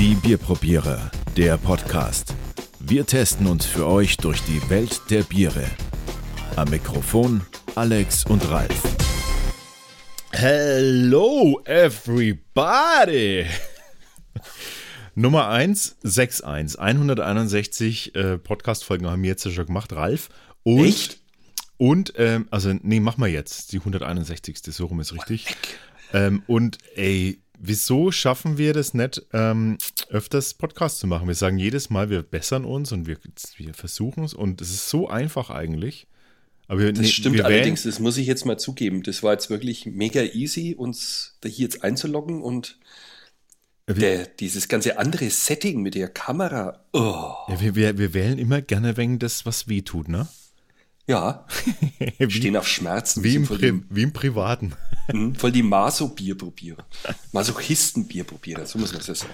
Die Bierprobierer, der Podcast. Wir testen uns für euch durch die Welt der Biere. Am Mikrofon Alex und Ralf. Hello everybody! Nummer 1, 61. 161 äh, Podcast-Folgen haben wir jetzt schon gemacht, Ralf. Und, Echt? Und, ähm, also, nee, mach mal jetzt. Die 161. So rum ist richtig. Ähm, und, ey, wieso schaffen wir das nicht, ähm, öfters Podcasts zu machen? Wir sagen jedes Mal, wir bessern uns und wir, wir versuchen es. Und es ist so einfach eigentlich. Aber wir, Das nee, stimmt wir allerdings, das muss ich jetzt mal zugeben. Das war jetzt wirklich mega easy, uns da hier jetzt einzuloggen und der, dieses ganze andere Setting mit der Kamera. Oh, Ja, wir, wir, wir wählen immer gerne wegen das, was weh tut, ne? Ja, wie, stehen auf Schmerzen. wie, im voll, Pri die, wie im Privaten. hm, voll die Maso-Bierprobierer. Masochisten-Bierprobierer, so muss man das sagen.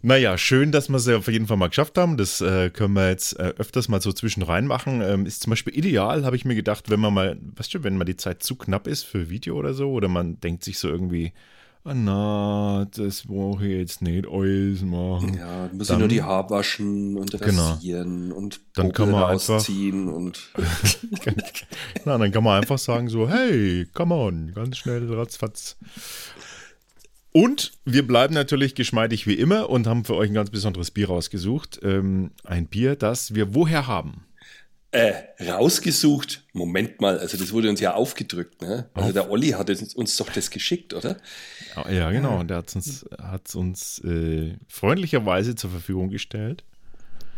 Naja, schön, dass wir es auf jeden Fall mal geschafft haben. Das äh, können wir jetzt äh, öfters mal so zwischen rein machen. Ähm, ist zum Beispiel ideal, habe ich mir gedacht, wenn man mal, weißt du, wenn mal die Zeit zu knapp ist für Video oder so, oder man denkt sich so irgendwie, ah na, das brauche ich jetzt nicht alles machen. Ja, dann muss ich nur die Haare waschen und Genau. rasieren und Dann kann man einfach- rausziehen und Na, dann kann man einfach sagen so, hey, come on, ganz schnell, ratzfatz. Und wir bleiben natürlich geschmeidig wie immer und haben für euch ein ganz besonderes Bier rausgesucht. Ähm, ein Bier, das wir woher haben. Äh, rausgesucht. Moment mal, also das wurde uns ja aufgedrückt, ne? Also der Olli hat uns, uns doch das geschickt, oder? Ja, genau. Und der hat uns, hat's uns äh, freundlicherweise zur Verfügung gestellt.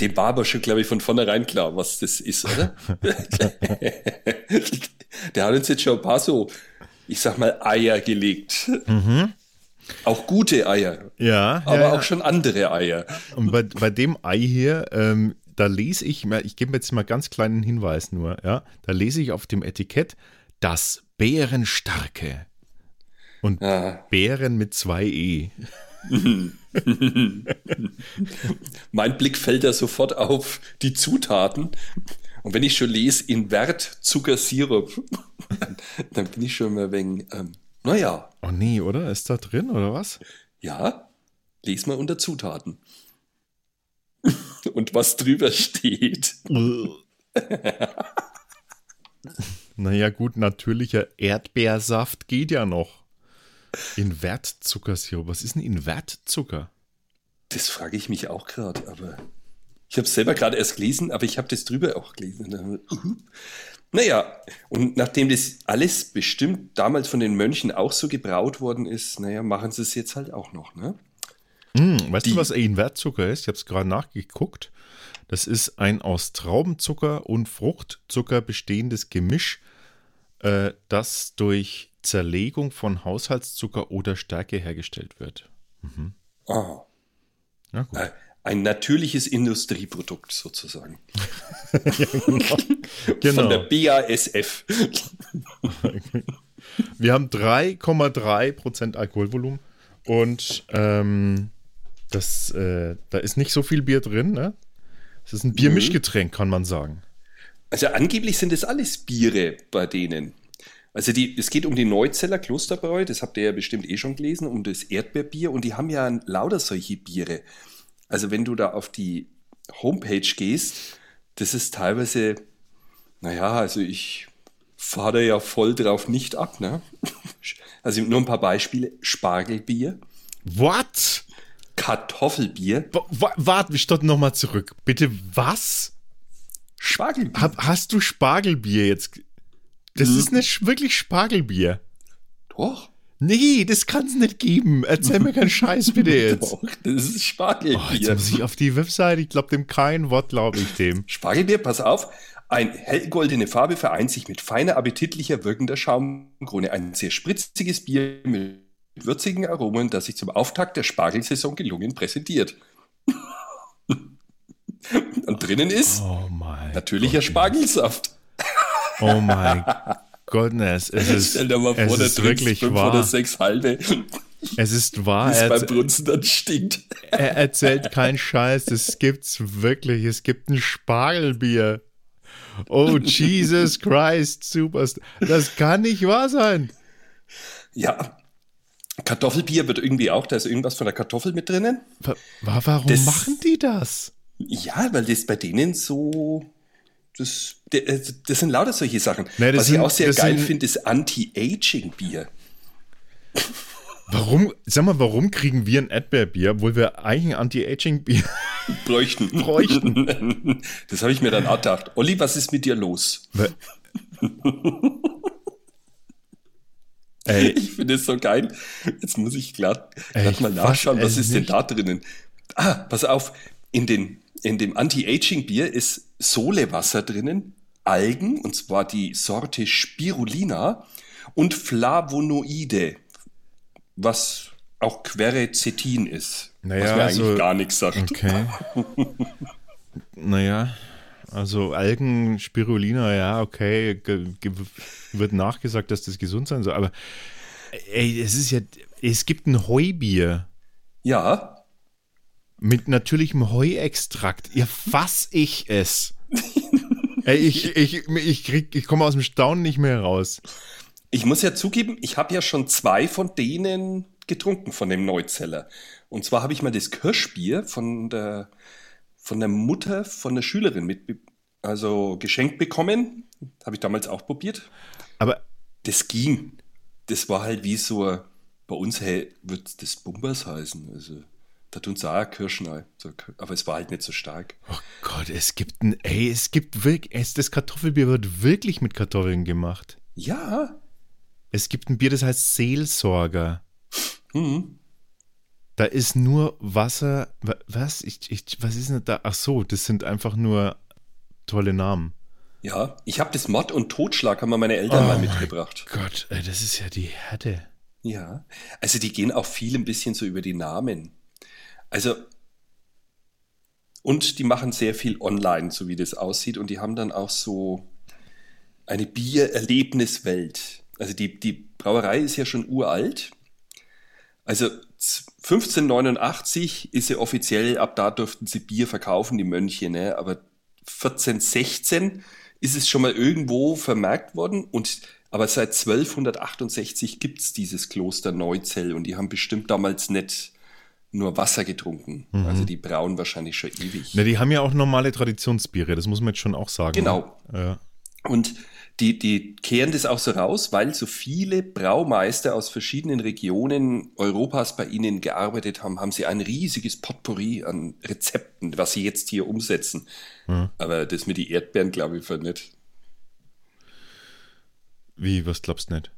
Dem war aber schon, glaube ich, von vornherein klar, was das ist, oder? der hat uns jetzt schon ein paar so, ich sag mal, Eier gelegt. Auch gute Eier, Ja, aber Mhm. ja, auch schon andere Eier. Und bei, bei dem Ei hier, ähm, da lese ich, ich gebe jetzt mal ganz kleinen Hinweis nur, ja, da lese ich auf dem Etikett das Bärenstarke. Und Ja. Bären mit zwei E. Mein Blick fällt da sofort auf die Zutaten. Und wenn ich schon lese, Invert Zuckersirup, dann, dann bin ich schon mal wegen, ähm, naja, Oh nee, oder? Ist da drin, oder was? ja, les mal unter Zutaten. Und was drüber steht. Naja, gut, natürlicher Erdbeersaft geht ja noch. Invertzuckersirup. Was ist denn Invertzucker? Das frage ich mich auch gerade, aber ich habe es selber gerade erst gelesen, aber ich habe das drüber auch gelesen. Naja, und nachdem das alles bestimmt damals von den Mönchen auch so gebraut worden ist, naja, machen sie es jetzt halt auch noch, ne? Hm, weißt Die- du, was Invertzucker ist? Ich habe es gerade nachgeguckt. Das ist ein aus Traubenzucker und Fruchtzucker bestehendes Gemisch, äh, das durch Zerlegung von Haushaltszucker oder Stärke hergestellt wird. Ah, Ja, gut. äh, ein natürliches Industrieprodukt sozusagen. Genau. Von der BASF. Wir haben 3,3% Alkoholvolumen und ähm, das, äh, da ist nicht so viel Bier drin. Ne? Es ist ein Biermischgetränk, kann man sagen. Also angeblich sind es alles Biere bei denen. Also die, es geht um die Neuzeller Klosterbräu, das habt ihr ja bestimmt eh schon gelesen, um das Erdbeerbier und die haben ja lauter solche Biere. Also wenn du da auf die Homepage gehst, das ist teilweise, naja, also ich fahre da ja voll drauf nicht ab, ne? Also nur ein paar Beispiele. Spargelbier, What? Kartoffelbier, Wa- wa- Warte, ich stopp nochmal zurück. Bitte, was? Spargelbier. Hab, hast du Spargelbier jetzt? Das ist nicht wirklich Spargelbier. Doch, Nee, das kann es nicht geben. Erzähl mir keinen Scheiß bitte jetzt. doch, das ist Oh, Spargelbier. jetzt muss ich auf die Webseite. Ich glaube dem kein Wort, glaube ich dem. Spargelbier, pass auf. Ein hellgoldene Farbe vereint sich mit feiner, appetitlicher, wirkender Schaumkrone. Ein sehr spritziges Bier mit würzigen Aromen, das sich zum Auftakt der Spargelsaison gelungen präsentiert. Und drinnen ist Oh natürlicher Spargelsaft. Oh mein Goodness. Es ist, Stell dir mal vor, ist trinkst wirklich fünf wahr. oder sechs halbe, Es ist wahr. Er, beim Brunzen dann stinkt. er erzählt keinen Scheiß. Es gibt's wirklich. Es gibt ein Spargelbier. Oh, Jesus Christ, Superstar. Das kann nicht wahr sein. Ja, Kartoffelbier wird irgendwie auch, da ist irgendwas von der Kartoffel mit drinnen. Wa warum Das- machen die das? Ja, weil das bei denen so. Das, äh, das sind lauter solche Sachen. Nee, Was ich sind- auch sehr geil finde, ist Anti-Aging-Bier. Warum, sag mal, warum kriegen wir ein Erdbeerbier, obwohl wir eigentlich ein Anti-Aging-Bier Bräuchten. bräuchten? Das habe ich mir dann auch gedacht. Olli, was ist mit dir los? Ey, Ich finde es so geil. Jetzt muss ich glatt, glatt mal nachschauen, was es ist denn nicht. da drinnen? Ah, pass auf. In, den, in dem Anti-Aging-Bier ist Solewasser drinnen, Algen, und zwar die Sorte Spirulina und Flavonoide, was auch Quercetin ist. Naja, was mir eigentlich also- gar nichts sagt. okay. naja, also Algen, Spirulina, ja, okay, wird nachgesagt, dass das gesund sein soll, aber ey, es ist ja, es gibt ein Heubier Ja, mit natürlichem Heuextrakt. Ja, fass ich es. ey, ich, ich, ich, krieg, ich komme aus dem Staunen nicht mehr raus. Ich muss ja zugeben, ich habe ja schon zwei von denen getrunken, von dem Neuzeller. Und zwar habe ich mal das Kirschbier von der, von der Mutter von der Schülerin mit, also geschenkt bekommen. Habe ich damals auch probiert. Aber Das ging. Das war halt wie so, bei uns hey, wird das Bumbers heißen. Also, da tun sie auch Kirschen aber es war halt nicht so stark. Oh Gott, es gibt ein, ey, es gibt wirklich, es, das Kartoffelbier wird wirklich mit Kartoffeln gemacht. Ja, Es gibt ein Bier, das heißt Seelsorger. hm. Da ist nur Wasser. wa- Was? Ich, ich, was ist denn da? Ach so, das sind einfach nur tolle Namen. ja. Ich habe das Mord und Totschlag, haben meine Eltern mal mein mitgebracht. Gott, ey, das ist ja die Härte. Ja, also die gehen auch viel ein bisschen so über die Namen. Also, und die machen sehr viel online, so wie das aussieht. Und die haben dann auch so eine Biererlebniswelt. Also die, die Brauerei ist ja schon uralt. Also z- 1589 ist sie offiziell, ab da durften sie Bier verkaufen, die Mönche, ne? Aber 1416 ist es schon mal irgendwo vermerkt worden und aber seit 1268 gibt's dieses Kloster Neuzell und die haben bestimmt damals nicht nur Wasser getrunken. Also die brauen wahrscheinlich schon ewig. Na, die haben ja auch normale Traditionsbiere, das muss man jetzt schon auch sagen. Genau. Ja. Und die, die kehren das auch so raus, weil so viele Braumeister aus verschiedenen Regionen Europas bei ihnen gearbeitet haben, haben sie ein riesiges Potpourri an Rezepten, was sie jetzt hier umsetzen. Aber das mit die Erdbeeren, glaube ich, nicht. Wie, was glaubst du nicht?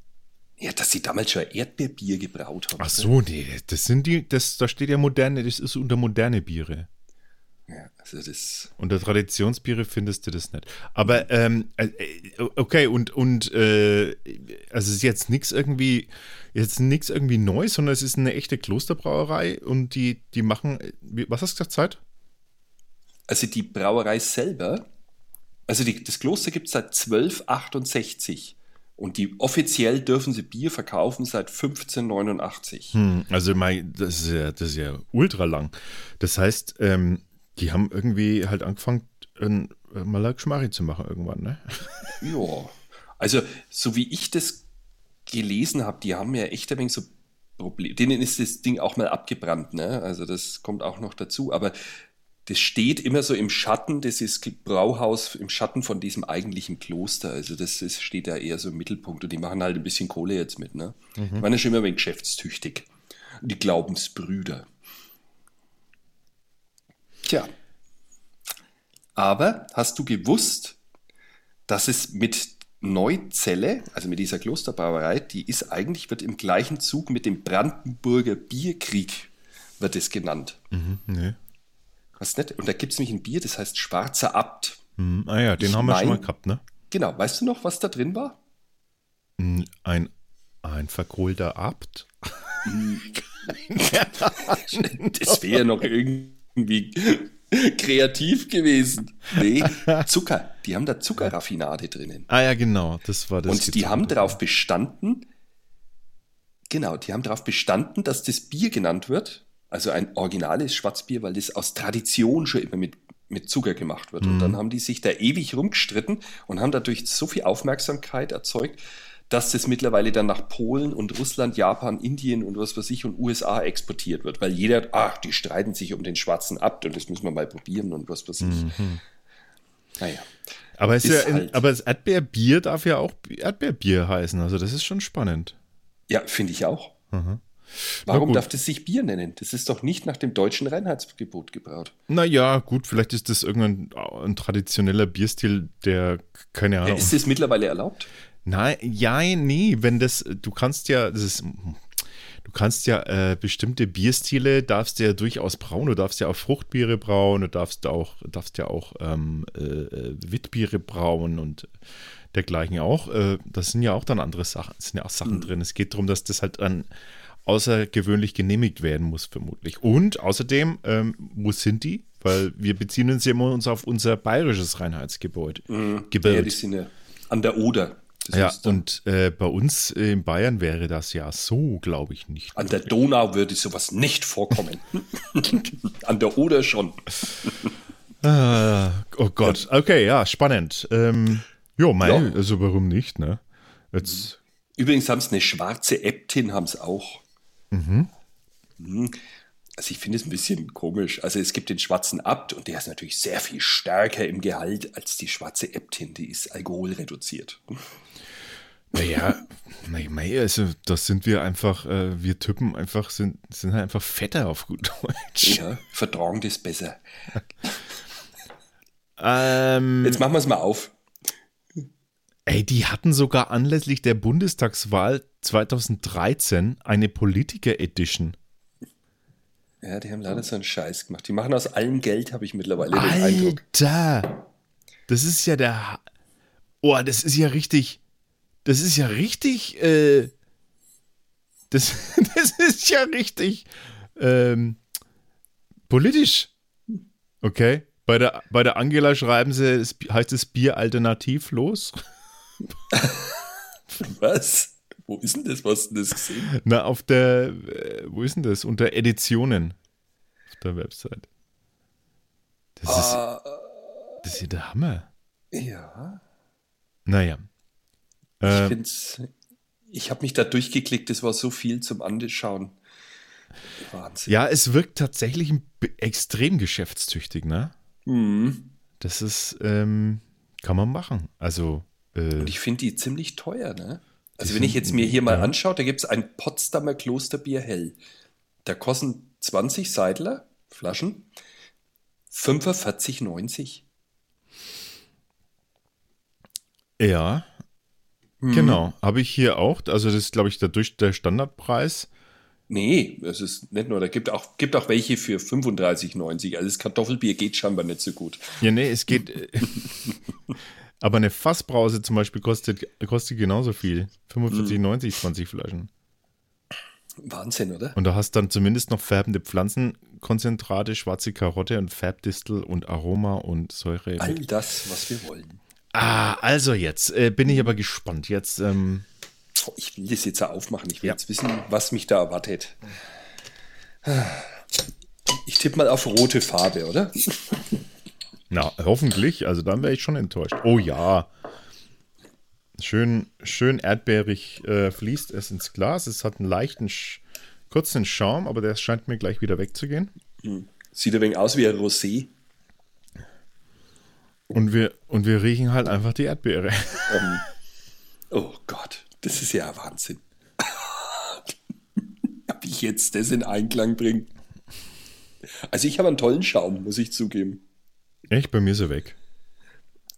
Ja, dass sie damals schon Erdbeerbier gebraut haben. Ach so, nee, das sind die, das, da steht ja moderne, das ist unter moderne Biere. Also das. Unter Traditionsbiere findest du das nicht. Aber, ähm, äh, äh, okay, und, und, äh, also es ist jetzt nichts irgendwie, jetzt nichts irgendwie Neues, sondern es ist eine echte Klosterbrauerei und die, die machen, äh, was hast du gesagt, Zeit? Also die Brauerei selber, also die, das Kloster gibt es seit 1268 und die offiziell dürfen sie Bier verkaufen seit 1589. Hm, also mein, das ist ja, das ist ja ultra lang. Das heißt, ähm, die haben irgendwie halt angefangen, ein, mal ein Geschmarri zu machen irgendwann, ne? Ja, also so wie ich das gelesen habe, die haben ja echt ein wenig so Probleme. Denen ist das Ding auch mal abgebrannt, ne? Also das kommt auch noch dazu. Aber das steht immer so im Schatten, das ist Brauhaus im Schatten von diesem eigentlichen Kloster. Also das ist, steht da eher so im Mittelpunkt und die machen halt ein bisschen Kohle jetzt mit, ne? Die waren ja schon immer ein wenig geschäftstüchtig. Die Glaubensbrüder. Tja. Aber hast du gewusst, dass es mit Neuzelle, also mit dieser Klosterbrauerei, die ist eigentlich, wird im gleichen Zug mit dem Brandenburger Bierkrieg, wird es genannt. Mhm, ne. Was nicht? Und da gibt es nämlich ein Bier, das heißt Schwarzer Abt. Hm, ah ja, den Ich haben wir schon mal mein- gehabt, ne? Genau, weißt du noch, was da drin war? Hm, Ein, ein verkohlter Abt. Das wäre noch irgendwie kreativ gewesen. Nee, Zucker. Die haben da Zuckerraffinade drinnen. Ah ja, genau, das war das. Und die haben darauf bestanden, genau, die haben darauf bestanden, dass das Bier genannt wird, also ein originales Schwarzbier, weil das aus Tradition schon immer mit, mit Zucker gemacht wird. Und dann haben die sich da ewig rumgestritten und haben dadurch so viel Aufmerksamkeit erzeugt, dass das mittlerweile dann nach Polen und Russland, Japan, Indien und was weiß ich und USA exportiert wird, weil jeder, ach, die streiten sich um den schwarzen Abt und das müssen wir mal probieren und was weiß ich. Mhm. Naja. Aber, es ist Ist ja halt- aber das Erdbeerbier darf ja auch Erdbeerbier heißen. Also das ist schon spannend. Ja, finde ich auch. Na Warum darf das sich Bier nennen? Das ist doch nicht nach dem deutschen Reinheitsgebot gebraut. Naja, gut, vielleicht ist das irgendein ein traditioneller Bierstil, der, keine Ahnung. Ist das mittlerweile erlaubt? Nein, ja, nee, wenn das, du kannst ja, das ist, du kannst ja äh, bestimmte Bierstile, darfst ja durchaus brauen, du darfst ja auch Fruchtbiere brauen, du darfst auch, darfst ja auch ähm, äh, äh, Witbiere brauen und dergleichen auch. Äh, das sind ja auch dann andere Sachen, es sind ja auch Sachen drin. Es geht darum, dass das halt dann außergewöhnlich genehmigt werden muss, vermutlich. Und außerdem, ähm, wo sind die? Weil wir beziehen uns ja immer uns auf unser bayerisches Reinheitsgebot. Ja, Gebot. die sind ja an der Oder. Das Ja, und äh, bei uns in Bayern wäre das ja so, glaube ich, nicht. an der Donau würde sowas nicht vorkommen. an der Oder schon. Ah, oh Gott, okay, ja, spannend. Ähm, jo, mei, Ja. also warum nicht, ne? Jetzt, Übrigens haben es eine schwarze Äbtin, haben es auch. Mhm. Also ich finde es ein bisschen komisch. Also es gibt den schwarzen Abt und der ist natürlich sehr viel stärker im Gehalt als die schwarze Äbtin. Die ist alkoholreduziert. naja, mei, also das sind wir einfach, äh, wir Typen einfach, sind, sind halt einfach fetter auf gut Deutsch. Ja, vertragen das besser. Ähm, Jetzt machen wir es mal auf. ey, die hatten sogar anlässlich der Bundestagswahl 2013 eine Politiker-Edition. Ja, die haben leider so einen Scheiß gemacht. Die machen aus allem Geld, habe ich mittlerweile den Eindruck. Alter! Das ist ja der. Ha- Oh, das ist ja richtig. Das ist ja richtig. Äh, das, das ist ja richtig ähm, politisch. Okay. Bei der, bei der Angela schreiben sie, heißt es Bier alternativlos. Was? Wo ist denn das? Was hast du denn das gesehen? Na, auf der, äh, wo ist denn das? Unter Editionen. Auf der Website. Das ist, das ist ja der Hammer. Ja. Naja. Ich Ähm, find's. Ich habe mich da durchgeklickt, das war so viel zum Anschauen. Wahnsinn. Ja, es wirkt tatsächlich extrem geschäftstüchtig, ne? Mhm. Das ist, ähm, kann man machen. Also, äh, Und ich finde die ziemlich teuer, ne? Also wenn ich jetzt mir hier mal anschaue, da gibt es ein Potsdamer Klosterbier hell. Da kosten 20 Seidler Flaschen 45,90. ja, Mhm. genau. Habe ich hier auch. Also, das ist, glaube ich, der, durch der Standardpreis. Nee, es ist nicht nur, da gibt auch, gibt auch welche für 35,90. Also das Kartoffelbier geht scheinbar nicht so gut. Ja, nee, es geht. aber eine Fassbrause zum Beispiel kostet, kostet genauso viel. 45,90, 20 Flaschen. Wahnsinn, oder? Und da hast dann zumindest noch färbende Pflanzenkonzentrate, schwarze Karotte und Färbdistel und Aroma und Säure. All das, was wir wollen. Ah, also jetzt äh, bin ich aber gespannt. Jetzt, ähm, Ich will das jetzt aufmachen. Ich will Ja. jetzt wissen, was mich da erwartet. Ich tippe mal auf rote Farbe, oder? na, hoffentlich. Also dann wäre ich schon enttäuscht. Oh ja. Schön, schön erdbeerig äh, fließt es ins Glas. Es hat einen leichten, kurzen Schaum, aber der scheint mir gleich wieder wegzugehen. Sieht ein wenig aus wie ein Rosé. Und wir, und wir riechen halt einfach die Erdbeere. Oh Gott, das ist ja Wahnsinn. Ob ich jetzt das in Einklang bringe? Also ich habe einen tollen Schaum, muss ich zugeben. Echt, bei mir ist er weg.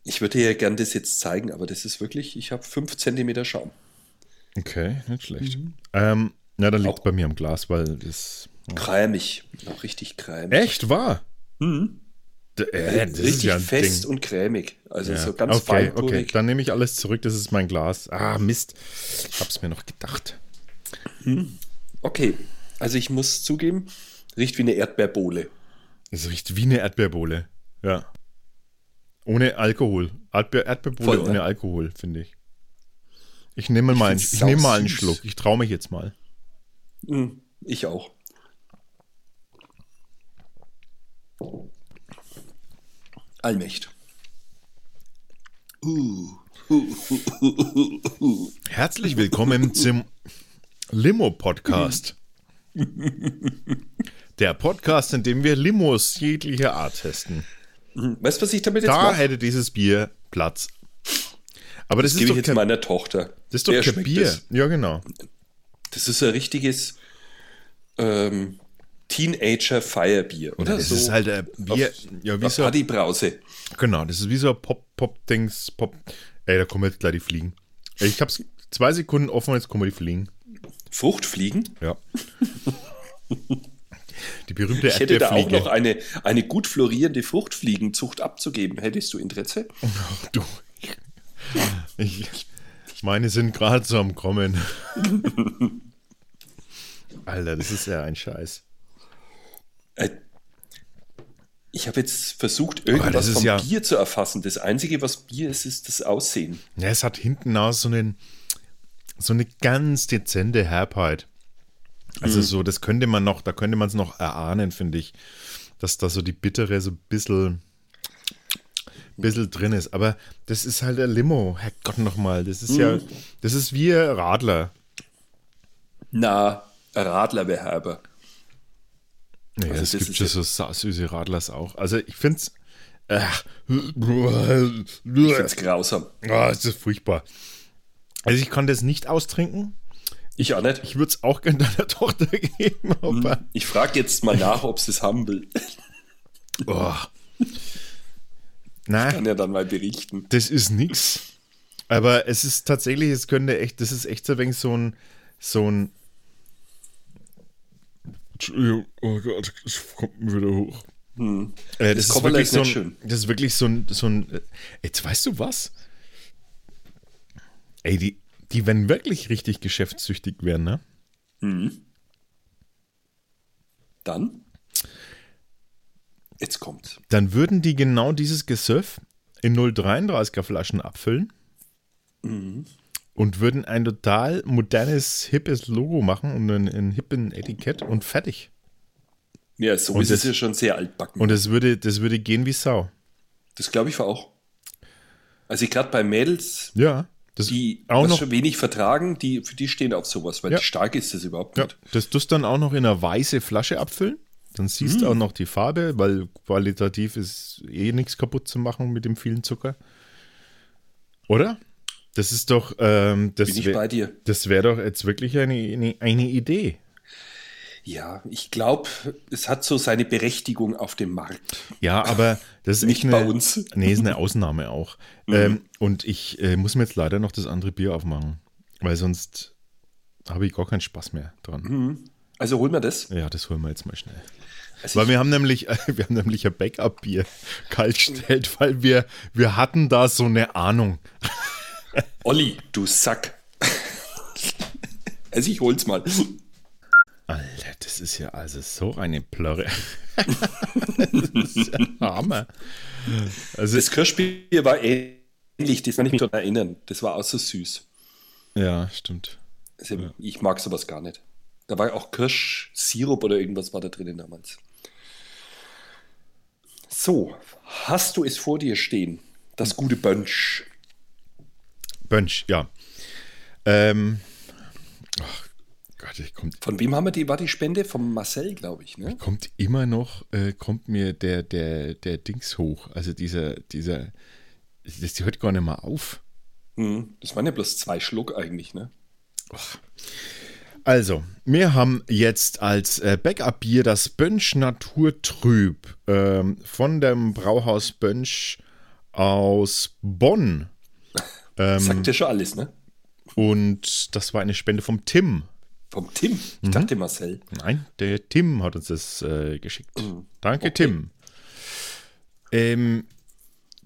Ich würde dir ja gern das jetzt zeigen, aber das ist wirklich, ich habe 5 cm Schaum. Okay, nicht schlecht. Ähm, ja, dann liegt es bei mir am Glas, weil das. Cremig, auch richtig cremig. Echt wahr? Mhm. Äh, das ist richtig ja fest Ding. und cremig. Also Ja. so ganz okay, feinporig. okay, dann nehme ich alles zurück. Das ist mein Glas. Ah, Mist. Ich hab's mir noch gedacht. Okay, also ich muss zugeben, riecht wie eine Erdbeerbohle. Es riecht wie eine Erdbeerbohle. Ja. Ohne Alkohol. Erdbeer, Erdbeerbohle Voll, ne? ohne Alkohol, finde ich. Ich nehme mal, einen, find's ich nehme mal einen. Schluck. Ich traue mich jetzt mal. Hm, ich auch. Allmächt. Uh, Herzlich willkommen zum Limo-Podcast. Der Podcast, in dem wir Limos jeglicher Art testen. Weißt du, was ich damit jetzt Da mache? hätte dieses Bier Platz. Aber das, Das ist gebe doch ich jetzt meiner Tochter. das ist doch Der kein Bier. Das. Ja, genau. das ist ein richtiges ähm, Teenager-Feierbier, oder? Das ist halt ein Bier. Ja, wie Auf so, Partybrause. genau, das ist wie so ein Pop-Pop-Dings. Pop. Ey, da kommen jetzt gleich die Fliegen. Ey, Ich hab's zwei Sekunden offen, jetzt kommen die Fliegen. Fruchtfliegen. Ja. Die berühmte Ich hätte da auch noch eine, eine gut florierende Fruchtfliegenzucht abzugeben. Hättest du Interesse? Ach, du. Ich, meine sind gerade so am Kommen. Alter, das ist ja ein Scheiß. Äh, Ich habe jetzt versucht, irgendwas vom ja- Bier zu erfassen. Das Einzige, was Bier ist, ist das Aussehen. Ja, es hat hinten aus so, einen, so eine ganz dezente Herbheit. Also so, das könnte man noch, da könnte man es noch erahnen, finde ich, dass da so die bittere so ein bisschen, bisschen drin ist. Aber das ist halt ein Limo, Herrgott nochmal. Das ist ja, das ist wie ein Radler. Na, ein Radler wäre herber. Nee, Also es das gibt ja- so süße Radlers auch. Also ich finde es. Äh, Ich finde es grausam. Ah, es ist furchtbar. Also ich kann das nicht austrinken. Ich auch nicht. Ich würde es auch gerne deiner Tochter geben, aber Ich frage jetzt mal nach, ob sie es haben will. oh. Na, Kann ja dann mal berichten. das ist nix. Aber es ist tatsächlich, es könnte echt, das ist echt so ein wenig so ein, so ein. Entschuldigung, oh Gott, es kommt mir wieder hoch. Äh, das, ist Kopperl wirklich ist so ein, schön. das ist wirklich so ein, so ein. äh, Jetzt weißt du was? Ey, die, die werden wirklich richtig geschäftssüchtig werden, ne? Dann? Jetzt kommt's. Dann würden die genau dieses Gesöff in 0,33er Flaschen abfüllen und würden ein total modernes, hippes Logo machen und ein, ein hippen Etikett und fertig. Ja, so Und ist es das- ja schon sehr altbacken. Und das würde, das würde gehen wie Sau. das glaube ich auch. Also gerade bei Mädels, Ja. Das die auch noch, schon wenig vertragen, die, für die stehen auf sowas, weil Ja. stark ist das überhaupt ja, nicht. das tust dann auch noch in einer weiße Flasche abfüllen. Dann siehst du auch noch die Farbe, weil qualitativ ist eh nichts kaputt zu machen mit dem vielen Zucker. Oder? Das ist doch, ähm, das Bin ich wär- bei dir. Das wäre doch jetzt wirklich eine, eine, eine Idee. Ja, ich glaube, es hat so seine Berechtigung auf dem Markt. Ja, aber das ist Nicht eine, bei uns. Mhm. Nee, ist eine Ausnahme auch. Ähm, und ich äh, muss mir jetzt leider noch das andere Bier aufmachen, weil sonst habe ich gar keinen Spaß mehr dran. Also holen wir das. Ja, das holen wir jetzt mal schnell. Also Weil wir haben nämlich, wir haben nämlich ein Backup-Bier kaltgestellt, weil wir, wir hatten da so eine Ahnung. Olli, du Sack. also ich hol's mal. Alter, das ist ja also so eine Plörre. das ist ja Hammer. Also, Das Kirschbier war ähnlich, das kann ich mich daran erinnern. Das war auch so süß. ja, stimmt. Also Ich mag sowas gar nicht. Da war auch Kirschsirup oder irgendwas war da drinnen damals. So, hast du es vor dir stehen? Das gute Bunch. Bönsch, ja. Ähm, ach Gott, ich kommt, Von wem haben wir die? War die Spende? Vom Marcel, glaube ich, ne? kommt immer noch, äh, kommt mir der, der, der Dings hoch. Also dieser, dieser, das hört gar nicht mal auf. Hm, Das waren ja bloß zwei Schluck eigentlich, ne? Also, wir haben jetzt als äh, Backup-Bier das Bönsch Naturtrüb ähm, von dem Brauhaus Bönsch aus Bonn. Ähm, Sagt ja schon alles, ne? Und das war eine Spende vom Tim. Vom Tim. Mhm. Ich dachte Marcel. Nein, der Tim hat uns das äh, geschickt. Danke, Tim. Ähm,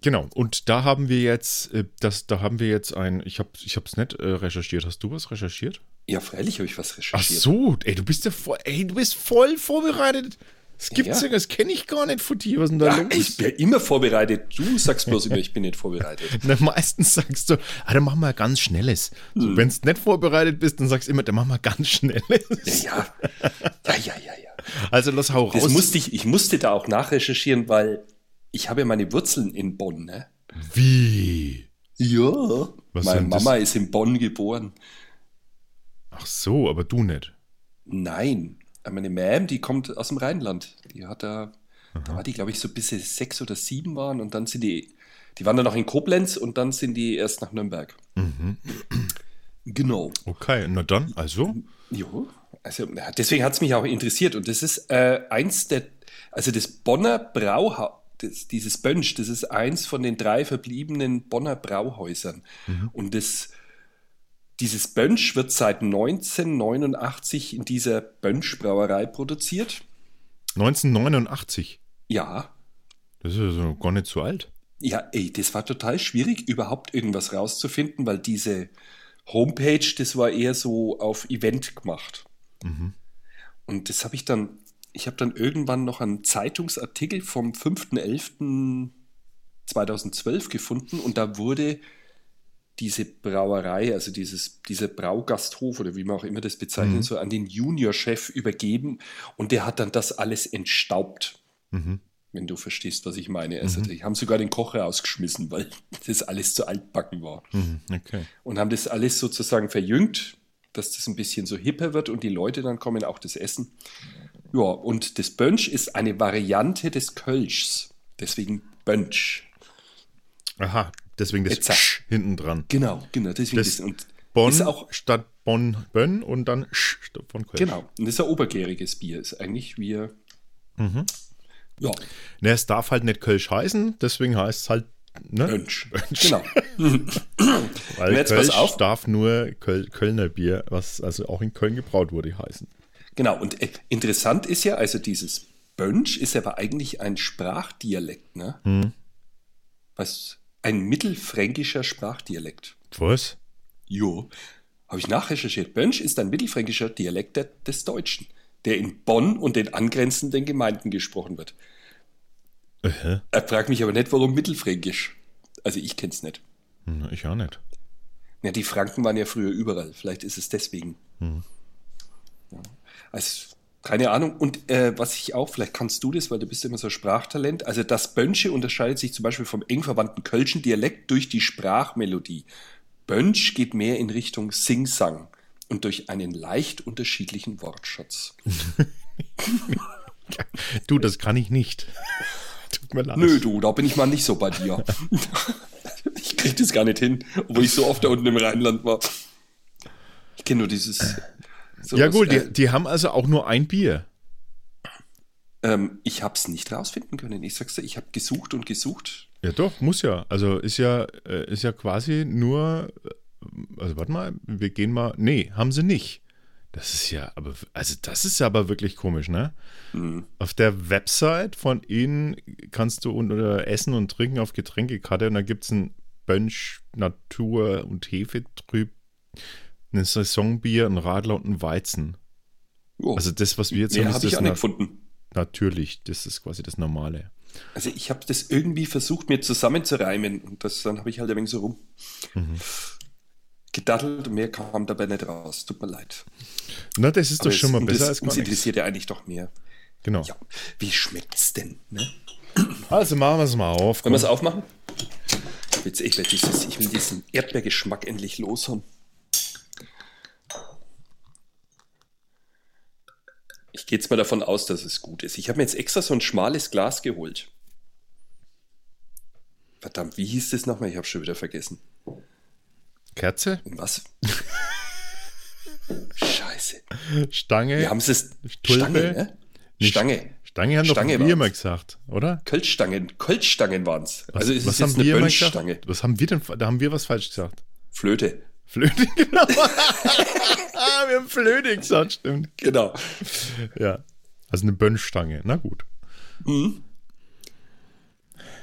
genau, und da haben wir jetzt, äh, das, da haben wir jetzt ein, ich habe ich es nicht äh, recherchiert. Hast du was recherchiert? Ja, freilich habe ich was Ach recherchiert. so, ey, du bist ja voll, ey, du bist voll vorbereitet. Das gibt's Ja. ja, das kenne ich gar nicht von dir. Was denn da Ja, los? ich bin immer vorbereitet. Du sagst bloß immer, ich bin nicht vorbereitet. Na, meistens sagst du, ah, dann machen wir ganz Schnelles. So, Hm. Wenn du nicht vorbereitet bist, dann sagst du immer, dann machen wir ganz Schnelles. Ja, ja, ja, ja, ja. Also los, hau Das raus. musste ich, ich musste da auch nachrecherchieren, weil ich habe ja meine Wurzeln in Bonn, ne? Wie? Ja. Was Meine denn das? Mama ist in Bonn geboren. Ach so, aber du nicht. Nein. Meine Ma'am, die kommt aus dem Rheinland. Die hat da, da war die, glaube ich, so bis sie sechs oder sieben waren und dann sind die, die waren dann noch in Koblenz und dann sind die erst nach Nürnberg. Genau. Okay, na dann, also. Jo, also deswegen hat es mich auch interessiert und das ist äh, eins der, also das Bonner Brauhaus, dieses Bönsch, das ist eins von den drei verbliebenen Bonner Brauhäusern und das, dieses Bönsch wird seit 1989 in dieser Bönsch Brauerei produziert. 1989. Ja, Das ist also gar nicht so alt. Ja, ey, das war total schwierig, überhaupt irgendwas rauszufinden, weil diese Homepage, das war eher so auf Event gemacht. Und das habe ich dann, ich habe dann irgendwann noch einen Zeitungsartikel vom 5.11.2012 gefunden und da wurde diese Brauerei, also dieses, dieser Braugasthof oder wie man auch immer das bezeichnet, so an den Juniorchef übergeben und der hat dann das alles entstaubt wenn du verstehst, was ich meine. Also, die haben sogar den Kocher rausgeschmissen, weil das alles zu altbacken war. Mhm, okay. Und haben das alles sozusagen verjüngt, dass das ein bisschen so hipper wird und die Leute dann kommen, auch das Essen. Ja, und das Bönsch ist eine Variante des Kölschs. Deswegen Bönsch. Aha, deswegen das Exakt. Sch hinten dran. Genau, genau. Deswegen Das das, und Bonn ist auch, statt Bonn, Bönn und dann Sch statt von Köln. genau. Und das ist ein obergäriges Bier. Ist eigentlich wie. Mhm. Ja, Ne, es darf halt nicht Kölsch heißen, deswegen heißt es halt ne? Bönsch. Genau. Weil Jetzt pass Kölsch auf. darf nur Köl Kölner Bier, was also auch in Köln gebraut wurde, heißen. Genau, und äh, interessant ist ja, also dieses Bönsch ist aber eigentlich ein Sprachdialekt, ne? Was? Ein mittelfränkischer Sprachdialekt. Was? Jo, habe ich nachrecherchiert. Bönsch ist ein mittelfränkischer Dialekt des Deutschen, der in Bonn und den angrenzenden Gemeinden gesprochen wird. Äh, Er fragt mich aber nicht, warum mittelfränkisch. Also ich kenne es nicht. hm, ich auch nicht. Ja, die Franken waren ja früher überall. Vielleicht ist es deswegen. Ja. Also, keine Ahnung. Und äh, was ich auch, vielleicht kannst du das, weil du bist immer so ein Sprachtalent. Also das Bönsche unterscheidet sich zum Beispiel vom eng verwandten Kölschen Dialekt durch die Sprachmelodie. Bönsch geht mehr in Richtung Sing-Sang und durch einen leicht unterschiedlichen Wortschatz. Du, das kann ich nicht. Tut mir leid. Nö, du, da bin ich mal nicht so bei dir. ich krieg das gar nicht hin, obwohl ich so oft da unten im Rheinland war. Ich kenne nur dieses. Sowas, ja gut, äh, die, die haben also auch nur ein Bier. Ähm, ich habe es nicht rausfinden können. Ich sag's dir, ich habe gesucht und gesucht. Ja doch, muss ja. Also ist ja, äh, ist ja quasi nur, äh, also warte mal, wir gehen mal, nee, haben sie nicht. Das ist ja, aber, also das ist aber wirklich komisch, ne? Auf der Website von ihnen kannst du unter Essen und Trinken auf Getränkekarte und da gibt es ein Bönsch, Natur und Hefe trüb, ein Saisonbier, ein Radler und ein Weizen. Jo, Also das, was wir jetzt mehr haben, habe ist das auch nicht gefunden. natürlich. Das ist quasi das Normale. Also ich habe das irgendwie versucht, mir zusammenzureimen und das, dann habe ich halt ein wenig so rum gedattelt und mehr kam dabei nicht raus. Tut mir leid. Na, das ist Aber doch schon mal es- besser das, als gar uns nichts. interessiert ja eigentlich doch mehr. Genau. Ja, wie schmeckt's denn? Ne? Also machen wir es mal auf. Wollen wir es aufmachen? Ich will, dieses, ich will diesen Erdbeergeschmack endlich loshaben. Ich gehe jetzt mal davon aus, dass es gut ist. Ich habe mir jetzt extra so ein schmales Glas geholt. Verdammt, wie hieß das nochmal? Ich habe schon wieder vergessen. Kerze, Und was? Scheiße. Stange. Wir haben es. Stange, ne? Nicht- Stange. Stange haben Stange doch wir immer gesagt, oder? Kölschstangen. Kölschstangen waren es. Also ist es was jetzt haben eine wir immer Bönschstange. Was haben wir denn? Da haben wir was falsch gesagt. Flöte. Flöte, genau. wir haben Flöte gesagt, stimmt. Genau. Ja. Also eine Bönnstange. Na gut.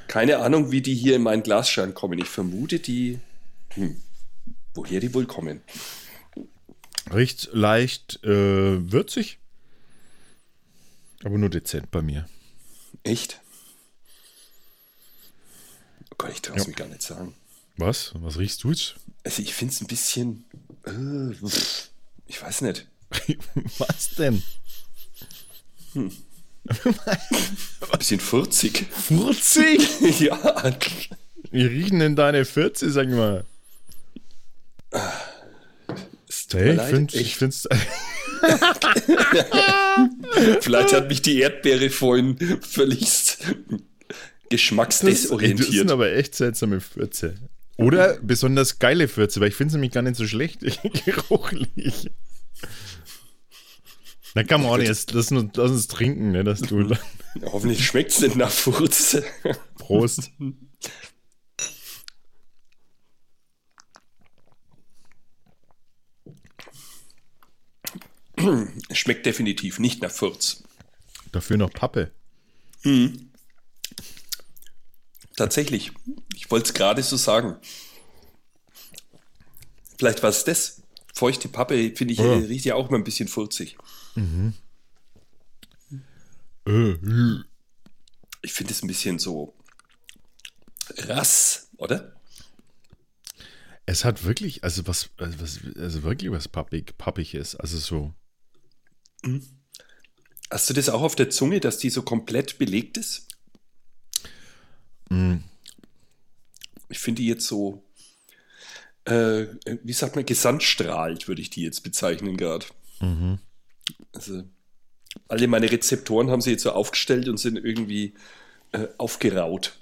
Keine Ahnung, wie die hier in meinen Glasschrank kommen. Ich vermute, die. Hm, woher die wohl kommen? Riecht leicht äh, würzig. Aber nur dezent bei mir. Echt? Oh Gott, ich traue es mir gar nicht sagen. Was? Was riechst du jetzt? Also, ich finde es ein bisschen. Äh, ich weiß nicht. was denn? Ein bisschen furzig. Furzig? ja. Wie riechen denn deine 40, sag mal? Hey, ich finde ich find's. Vielleicht hat mich die Erdbeere vorhin völlig geschmacksdesorientiert. Das, ey, das sind aber echt seltsame Fürze. Oder besonders geile Fürze, weil ich finde es nämlich gar nicht so schlecht geruchlich. Da kann man auch nicht, jetzt, lass, uns, lass uns trinken, ne, dass du. Hoffentlich schmeckt es nicht nach Furze. Prost. Schmeckt definitiv nicht nach Furz. Dafür noch Pappe. Mhm. Tatsächlich. Ich wollte es gerade so sagen. Vielleicht war es das. Feuchte Pappe, finde ich, ja. riecht ja auch mal ein bisschen furzig. Mhm. Ich finde es ein bisschen so rass, oder? Es hat wirklich, also was, also, was, also wirklich was pappig, pappig ist. Also so. Mhm. Hast du das auch auf der Zunge, dass die so komplett belegt ist? Mhm. Ich finde die jetzt so, äh, wie sagt man, gesandstrahlt, würde ich die jetzt bezeichnen gerade. Mhm. Also, alle meine Rezeptoren haben sie jetzt so aufgestellt und sind irgendwie äh, aufgeraut.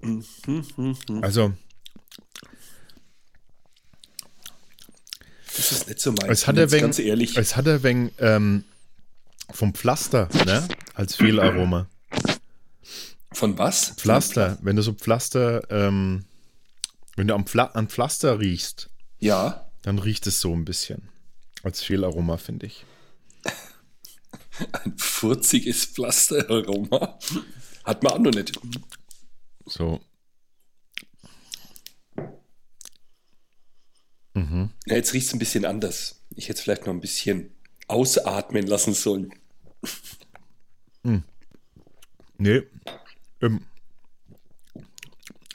Mhm, also, das ist nicht so mein. Es hat er wegen, ganz ehrlich. Es hat er wegen ähm, vom Pflaster, ne? Als Fehlaroma. Von was? Pflaster. Wenn du so Pflaster, ähm, wenn du am Pfla an Pflaster riechst, ja. dann riecht es so ein bisschen. Als Fehlaroma, finde ich. Ein furziges Pflasteraroma. Hat man auch noch nicht. So. Mhm. Ja, jetzt riecht es ein bisschen anders. Ich hätte es vielleicht noch ein bisschen ausatmen lassen sollen. Mhm. Nee. Im,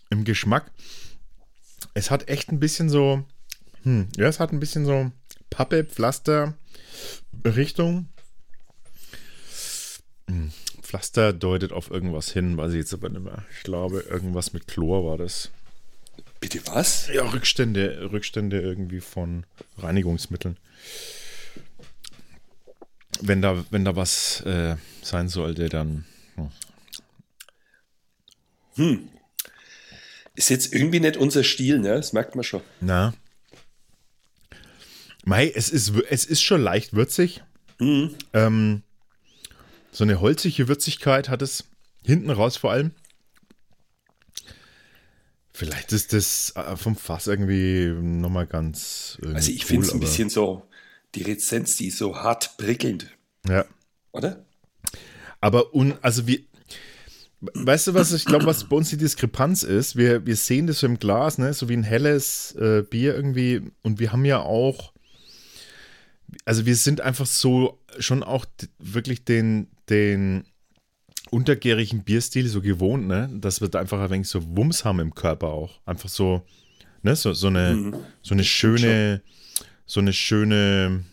Im Geschmack. Es hat echt ein bisschen so. Hm, ja, es hat ein bisschen so Pappe, Pflaster, Richtung. Hm, Pflaster deutet auf irgendwas hin, weiß ich jetzt aber nicht mehr. Ich glaube, irgendwas mit Chlor war das. Bitte was? Ja, Rückstände, Rückstände irgendwie von Reinigungsmitteln. Wenn da, wenn da was äh, sein sollte, dann. Hm. Hm. Ist jetzt irgendwie nicht unser Stil, ne? Das merkt man schon. Na. Mei, es ist, es ist schon leicht würzig. Mhm. Ähm, so eine holzige Würzigkeit hat es. Hinten raus vor allem. Vielleicht ist das äh, vom Fass irgendwie nochmal ganz. Irgendwie also, ich cool, finde es ein bisschen so, die Rezenz, die ist so hart prickelnd. Ja. Oder? Aber, un, also, wir, Weißt du, was ich glaube, was bei uns die Diskrepanz ist? Wir, wir sehen das so im Glas, ne? so wie ein helles äh, Bier irgendwie. Und wir haben ja auch, also wir sind einfach so schon auch wirklich den, den untergärigen Bierstil so gewohnt, ne? dass wir da einfach ein wenig so Wumms haben im Körper auch. Einfach so, ne? so, so, eine, mhm. so eine schöne, so eine schöne,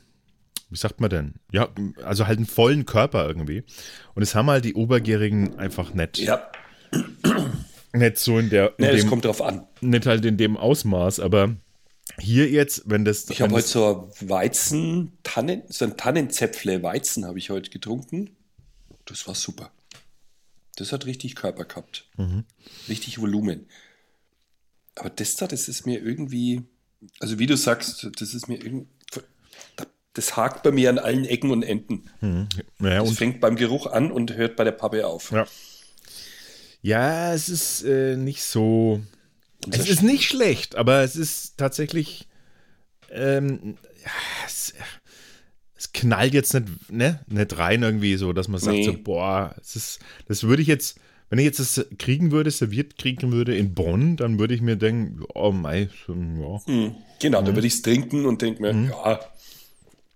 wie sagt man denn? Ja, also halt einen vollen Körper irgendwie. Und es haben halt die Obergärigen einfach nett. Ja. Nicht so in der. In nee, es kommt drauf an. Nicht halt in dem Ausmaß, aber hier jetzt, wenn das. Ich habe heute so Weizen, Tannen, so ein Tannenzäpfle Weizen habe ich heute getrunken. Das war super. Das hat richtig Körper gehabt. Mhm. Richtig Volumen. Aber das da, das ist mir irgendwie, also wie du sagst, das ist mir irgendwie, das hakt bei mir an allen Ecken und Enden. Hm. Ja, das fängt beim Geruch an und hört bei der Pappe auf. Ja, ja es ist äh, nicht so. Es ist nicht schlecht, aber es ist tatsächlich. Ähm, ja, es, es, knallt jetzt nicht, ne, nicht rein irgendwie so, dass man sagt, nee. so, boah, es ist, das würde ich jetzt, wenn ich jetzt das kriegen würde, serviert kriegen würde in Bonn, dann würde ich mir denken, oh mei, ja. Hm. Genau, mhm. da würde ich es trinken und denke mir, mhm. ja,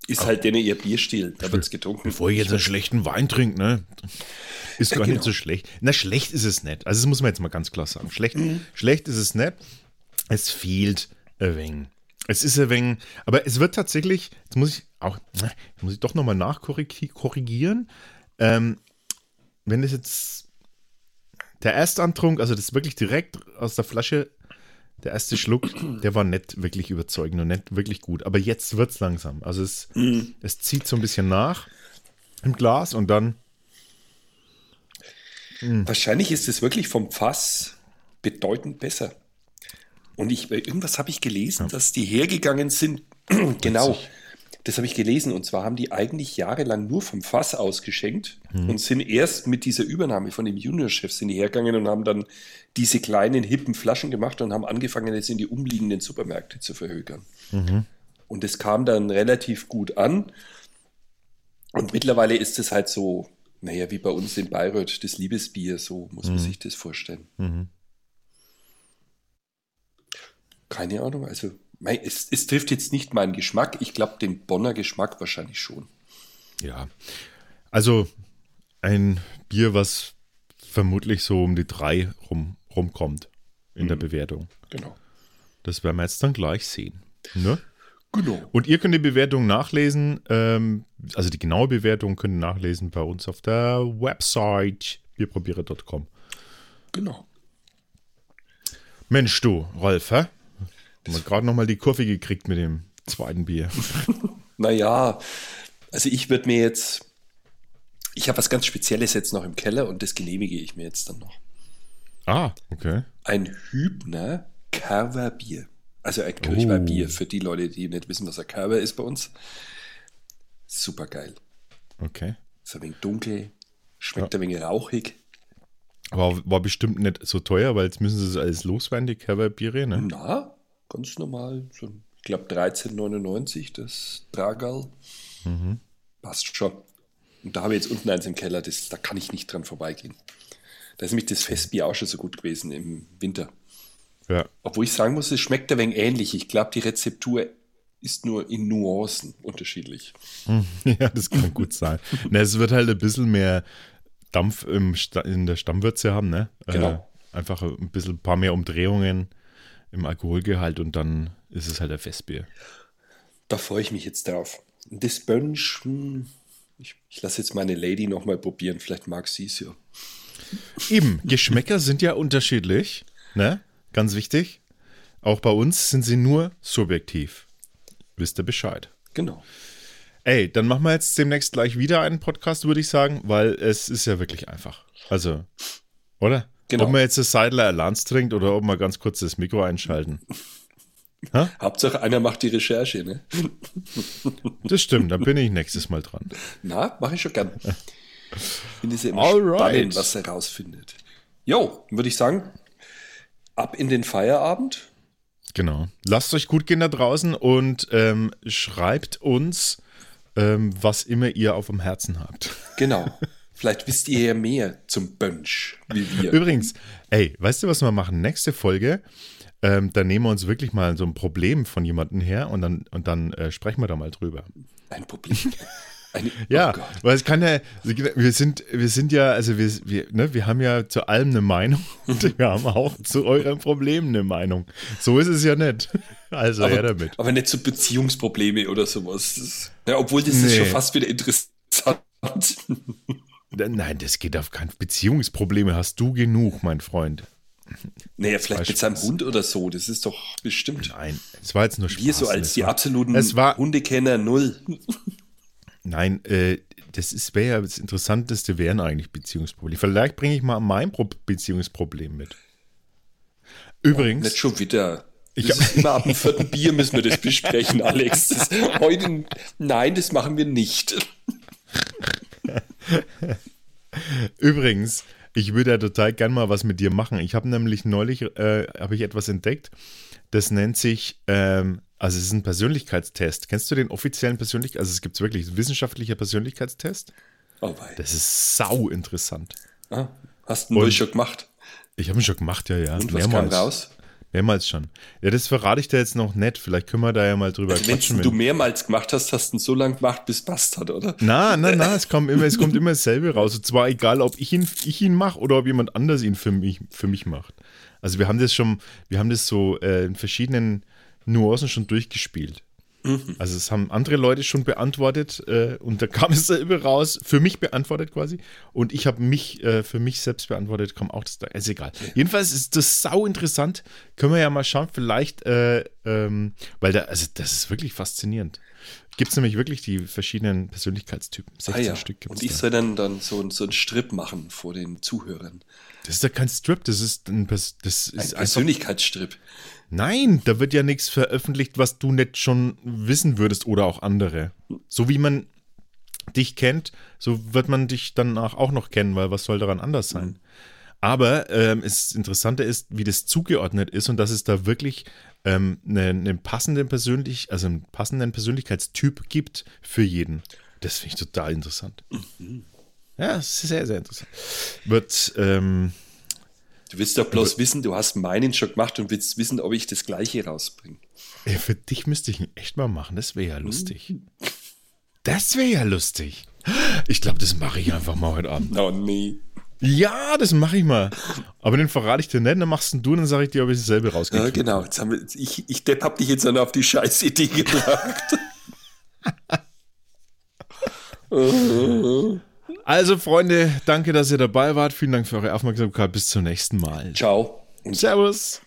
ist halt denen ihr Bierstil, da wird es getrunken. Bevor ich jetzt einen schlechten Wein trinke, ne? Ist gar genau. nicht so schlecht. Na, schlecht ist es nicht. Also, das muss man jetzt mal ganz klar sagen. Schlecht, mhm. schlecht ist es nicht. Es fehlt ein wenig. Es ist ein wenig, aber es wird tatsächlich, jetzt muss ich auch, jetzt muss ich doch nochmal nachkorrigieren. Ähm, wenn es jetzt, der Erstantrunk, also das wirklich direkt aus der Flasche, der erste Schluck, der war nicht wirklich überzeugend und nicht wirklich gut. Aber jetzt wird es langsam. Also es, Mhm. es zieht so ein bisschen nach im Glas und dann, Wahrscheinlich ist es wirklich vom Fass bedeutend besser. Und ich, irgendwas habe ich gelesen, dass die hergegangen sind. genau, das habe ich gelesen. Und zwar haben die eigentlich jahrelang nur vom Fass ausgeschenkt und sind erst mit dieser Übernahme von dem Juniorchef sind die hergegangen und haben dann diese kleinen hippen Flaschen gemacht und haben angefangen, jetzt in die umliegenden Supermärkte zu verhökern. Und es kam dann relativ gut an. Und mittlerweile ist es halt so, naja, wie bei uns in Bayreuth, das Liebesbier, so muss man sich das vorstellen. Keine Ahnung, also es, es trifft jetzt nicht meinen Geschmack. Ich glaube, den Bonner Geschmack wahrscheinlich schon. ja. Also ein Bier, was vermutlich so um die drei rum, rumkommt in Mhm. der Bewertung. Genau. Das werden wir jetzt dann gleich sehen. Ne? Genau. Und ihr könnt die Bewertung nachlesen, ähm, also die genaue Bewertung könnt ihr nachlesen bei uns auf der Website bierprobiere.com. Genau. Mensch, du, Rolf, hä? Haben wir gerade nochmal die Kurve gekriegt mit dem zweiten Bier. Naja, also ich würde mir jetzt, ich habe was ganz Spezielles jetzt noch im Keller und das genehmige ich mir jetzt dann noch. ah, okay. Ein Hübner Carver Bier. Also ein Oh. Kirchweihbier für die Leute, die nicht wissen, was ein Carver ist bei uns. Super geil. Okay. Ist ein wenig dunkel, schmeckt ein wenig rauchig. Aber war bestimmt nicht so teuer, weil jetzt müssen sie es alles loswerden, die Cover-Biere, ne? Na, ganz normal. So, ich glaube 13,99 das Dragal. Mhm. Passt schon. Und da habe ich jetzt unten eins im Keller, das, da kann ich nicht dran vorbeigehen. Da ist nämlich das Festbier auch schon so gut gewesen im Winter. Ja. Obwohl ich sagen muss, es schmeckt ein wenig ähnlich. Ich glaube, die Rezeptur ist nur in Nuancen unterschiedlich. ja, das kann gut sein. ne, es wird halt ein bisschen mehr Dampf im Sta in der Stammwürze haben, ne? Genau. Äh, einfach ein bisschen ein paar mehr Umdrehungen im Alkoholgehalt und dann ist es halt ein Festbier. Da freue ich mich jetzt drauf. Das Bönsch, hm, ich, ich lasse jetzt meine Lady nochmal probieren. Vielleicht mag sie es ja. Eben, Geschmäcker sind ja unterschiedlich, ne? Ganz wichtig. Auch bei uns sind sie nur subjektiv. Wisst ihr Bescheid. Genau. Ey, dann machen wir jetzt demnächst gleich wieder einen Podcast, würde ich sagen, weil es ist ja wirklich einfach. Also, oder? Genau. Ob man jetzt das Seidler Lanz trinkt oder ob wir ganz kurz das Mikro einschalten. Hauptsache einer macht die Recherche, ne? Das stimmt, da bin ich nächstes Mal dran. Na, mache ich schon gern. Finde es ja immer Alright. spannend, was er rausfindet. Jo, würde ich sagen, ab in den Feierabend. Genau. Lasst euch gut gehen da draußen und ähm, schreibt uns, ähm, was immer ihr auf dem Herzen habt. Genau. Vielleicht wisst ihr ja mehr zum Bönsch, wie wir. Übrigens, ey, weißt du, was wir machen? Nächste Folge, ähm, da nehmen wir uns wirklich mal so ein Problem von jemandem her und dann, und dann äh, sprechen wir da mal drüber. Ein Problem. Eine, Ja, Oh weil es kann ja, wir sind, wir sind ja, also wir, wir, ne, wir haben ja zu allem eine Meinung und wir haben auch zu euren Problemen eine Meinung. So ist es ja nicht. Also her aber, damit. aber nicht so Beziehungsprobleme oder sowas. Das, ja, obwohl das ist Nee. schon fast wieder interessant. Nein, das geht auf keine Beziehungsprobleme. Hast du genug, mein Freund? Naja, vielleicht mit Spaß. seinem Hund oder so. Das ist doch bestimmt. Nein, es war jetzt nur Spaß. Wir so als die war, absoluten es war- Hundekenner null. Nein, äh, das ist wäre ja das Interessanteste wären eigentlich Beziehungsprobleme. Vielleicht bringe ich mal mein Pro Beziehungsproblem mit. Übrigens, Nicht schon wieder. Ich Das ist immer ab dem vierten Bier müssen wir das besprechen, Alex. Das, heute, nein, das machen wir nicht. Übrigens, ich würde ja total gern mal was mit dir machen. Ich habe nämlich neulich äh, habe ich etwas entdeckt, das nennt sich, ähm, also es ist ein Persönlichkeitstest. Kennst du den offiziellen Persönlichkeitstest? Also es gibt wirklich einen wissenschaftlicher Persönlichkeitstest. Oh wei. Das ist sau interessant. Ah, hast du wohl schon gemacht? Ich habe ihn schon gemacht, ja, ja. Und was kam raus? Mehrmals schon. Ja, das verrate ich dir jetzt noch nicht. Vielleicht können wir da ja mal drüber Also wenn quatschen. du wenn- mehrmals gemacht hast, hast du ihn so lange gemacht, bis es passt hat, oder? Na, na, na, es kommt immer, es kommt immer dasselbe raus. Und zwar egal, ob ich ihn, ich ihn mache oder ob jemand anders ihn für mich, für mich macht. Also wir haben das schon, wir haben das so äh, in verschiedenen Nuancen schon durchgespielt. Mhm. Also es haben andere Leute schon beantwortet äh, und da kam es selber raus, für mich beantwortet quasi. Und ich habe mich äh, für mich selbst beantwortet, kam auch das da. Ist egal. Ja. Jedenfalls ist das sau interessant. Können wir ja mal schauen, vielleicht, äh, ähm, weil da, also das ist wirklich faszinierend. Gibt es nämlich wirklich die verschiedenen Persönlichkeitstypen. 16 ah ja. Stück gibt's Und ich soll dann, dann so, so einen Strip machen vor den Zuhörern. Das ist ja kein Strip, das ist ein, das ist ein Persönlichkeitsstrip. Nein, da wird ja nichts veröffentlicht, was du nicht schon wissen würdest oder auch andere. So wie man dich kennt, so wird man dich danach auch noch kennen, weil was soll daran anders sein? Mhm. Aber ähm, das Interessante ist, wie das zugeordnet ist und dass es da wirklich ähm, einen, einen passenden Persönlich, also einen passenden Persönlichkeitstyp gibt für jeden. Das finde ich total interessant. Mhm. Ja, das ist sehr, sehr interessant. Wird, ähm, Du willst doch bloß wissen, du hast meinen schon gemacht und willst wissen, ob ich das gleiche rausbringe. Ja, für dich müsste ich ihn echt mal machen, das wäre ja lustig. Mhm. Das wäre ja lustig. Ich glaube, das mache ich einfach mal heute Abend. Oh nee. Ja, das mache ich mal. Aber den verrate ich dir nicht, dann machst du und dann sage ich dir, ob ich dasselbe rauskriege. Ja, genau. Jetzt haben wir, ich, ich Depp hab dich jetzt dann auf die Scheißidee gebracht. also, Freunde, danke, dass ihr dabei wart. Vielen Dank für eure Aufmerksamkeit. Bis zum nächsten Mal. Ciao. Servus.